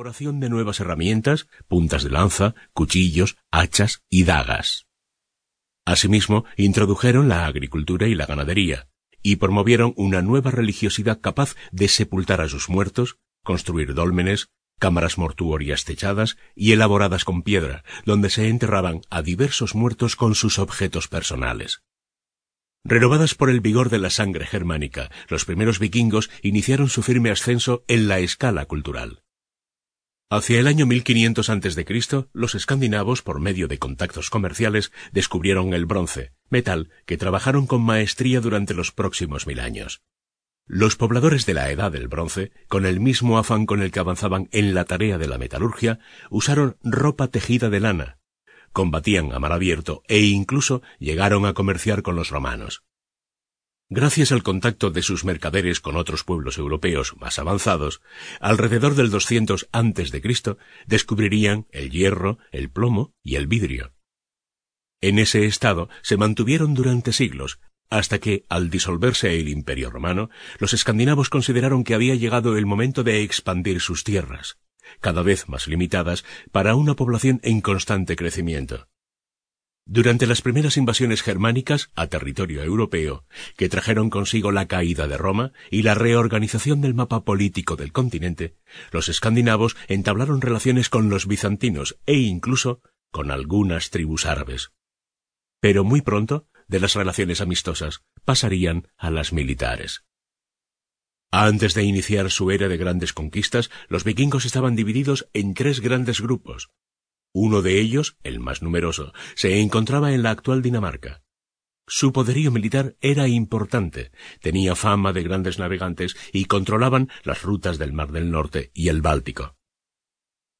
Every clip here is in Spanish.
elaboración de nuevas herramientas, puntas de lanza, cuchillos, hachas y dagas. Asimismo, introdujeron la agricultura y la ganadería, y promovieron una nueva religiosidad capaz de sepultar a sus muertos, construir dólmenes, cámaras mortuorias techadas y elaboradas con piedra, donde se enterraban a diversos muertos con sus objetos personales. Renovadas por el vigor de la sangre germánica, los primeros vikingos iniciaron su firme ascenso en la escala cultural. Hacia el año 1500 a.C., los escandinavos, por medio de contactos comerciales, descubrieron el bronce, metal que trabajaron con maestría durante los próximos mil años. Los pobladores de la Edad del Bronce, con el mismo afán con el que avanzaban en la tarea de la metalurgia, usaron ropa tejida de lana, combatían a mar abierto e incluso llegaron a comerciar con los romanos. Gracias al contacto de sus mercaderes con otros pueblos europeos más avanzados, alrededor del 200 antes de Cristo descubrirían el hierro, el plomo y el vidrio. En ese estado se mantuvieron durante siglos, hasta que, al disolverse el Imperio romano, los escandinavos consideraron que había llegado el momento de expandir sus tierras, cada vez más limitadas para una población en constante crecimiento. Durante las primeras invasiones germánicas a territorio europeo, que trajeron consigo la caída de Roma y la reorganización del mapa político del continente, los escandinavos entablaron relaciones con los bizantinos e incluso con algunas tribus árabes. Pero muy pronto, de las relaciones amistosas, pasarían a las militares. Antes de iniciar su era de grandes conquistas, los vikingos estaban divididos en tres grandes grupos, uno de ellos, el más numeroso, se encontraba en la actual Dinamarca. Su poderío militar era importante, tenía fama de grandes navegantes y controlaban las rutas del Mar del Norte y el Báltico.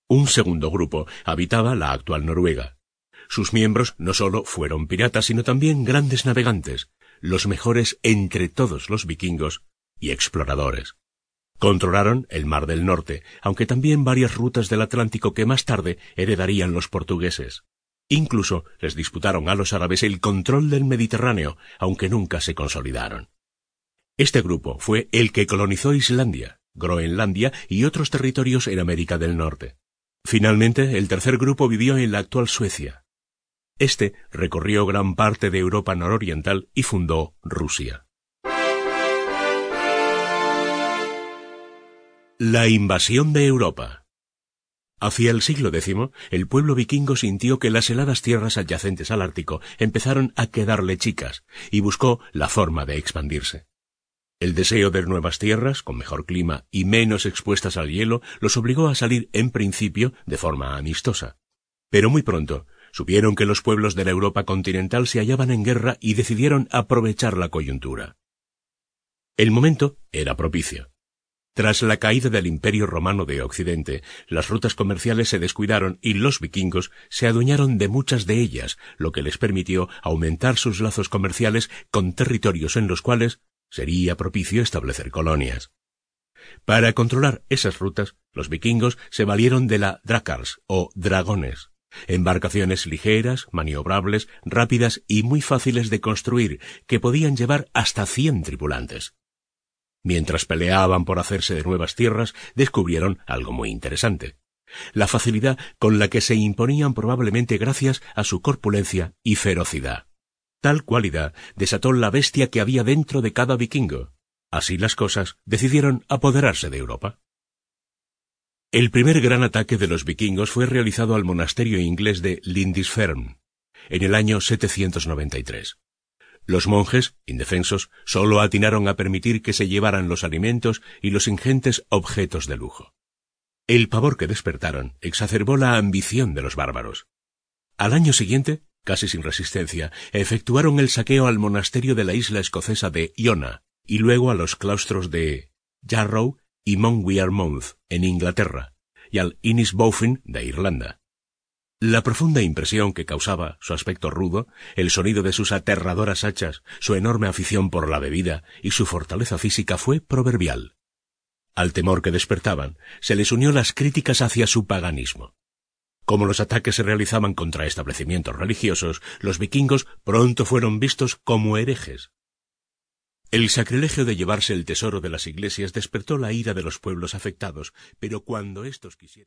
Un segundo grupo habitaba la actual Noruega. Sus miembros no solo fueron piratas, sino también grandes navegantes, los mejores entre todos los vikingos y exploradores. Controlaron el Mar del Norte, aunque también varias rutas del Atlántico que más tarde heredarían los portugueses. Incluso les disputaron a los árabes el control del Mediterráneo, aunque nunca se consolidaron. Este grupo fue el que colonizó Islandia, Groenlandia y otros territorios en América del Norte. Finalmente, el tercer grupo vivió en la actual Suecia. Este recorrió gran parte de Europa nororiental y fundó Rusia. La invasión de Europa. Hacia el siglo X, el pueblo vikingo sintió que las heladas tierras adyacentes al Ártico empezaron a quedarle chicas y buscó la forma de expandirse. El deseo de nuevas tierras, con mejor clima y menos expuestas al hielo, los obligó a salir en principio de forma amistosa. Pero muy pronto supieron que los pueblos de la Europa continental se hallaban en guerra y decidieron aprovechar la coyuntura. El momento era propicio. Tras la caída del Imperio romano de Occidente, las rutas comerciales se descuidaron y los vikingos se adueñaron de muchas de ellas, lo que les permitió aumentar sus lazos comerciales con territorios en los cuales sería propicio establecer colonias. Para controlar esas rutas, los vikingos se valieron de la drakars o dragones, embarcaciones ligeras, maniobrables, rápidas y muy fáciles de construir, que podían llevar hasta cien tripulantes. Mientras peleaban por hacerse de nuevas tierras, descubrieron algo muy interesante. La facilidad con la que se imponían probablemente gracias a su corpulencia y ferocidad. Tal cualidad desató la bestia que había dentro de cada vikingo. Así las cosas, decidieron apoderarse de Europa. El primer gran ataque de los vikingos fue realizado al monasterio inglés de Lindisfarne, en el año 793. Los monjes, indefensos, sólo atinaron a permitir que se llevaran los alimentos y los ingentes objetos de lujo. El pavor que despertaron exacerbó la ambición de los bárbaros. Al año siguiente, casi sin resistencia, efectuaron el saqueo al monasterio de la isla escocesa de Iona y luego a los claustros de Jarrow y Monwearmouth en Inglaterra y al Innisbofin de Irlanda. La profunda impresión que causaba su aspecto rudo, el sonido de sus aterradoras hachas, su enorme afición por la bebida y su fortaleza física fue proverbial. Al temor que despertaban, se les unió las críticas hacia su paganismo. Como los ataques se realizaban contra establecimientos religiosos, los vikingos pronto fueron vistos como herejes. El sacrilegio de llevarse el tesoro de las iglesias despertó la ira de los pueblos afectados, pero cuando estos quisieron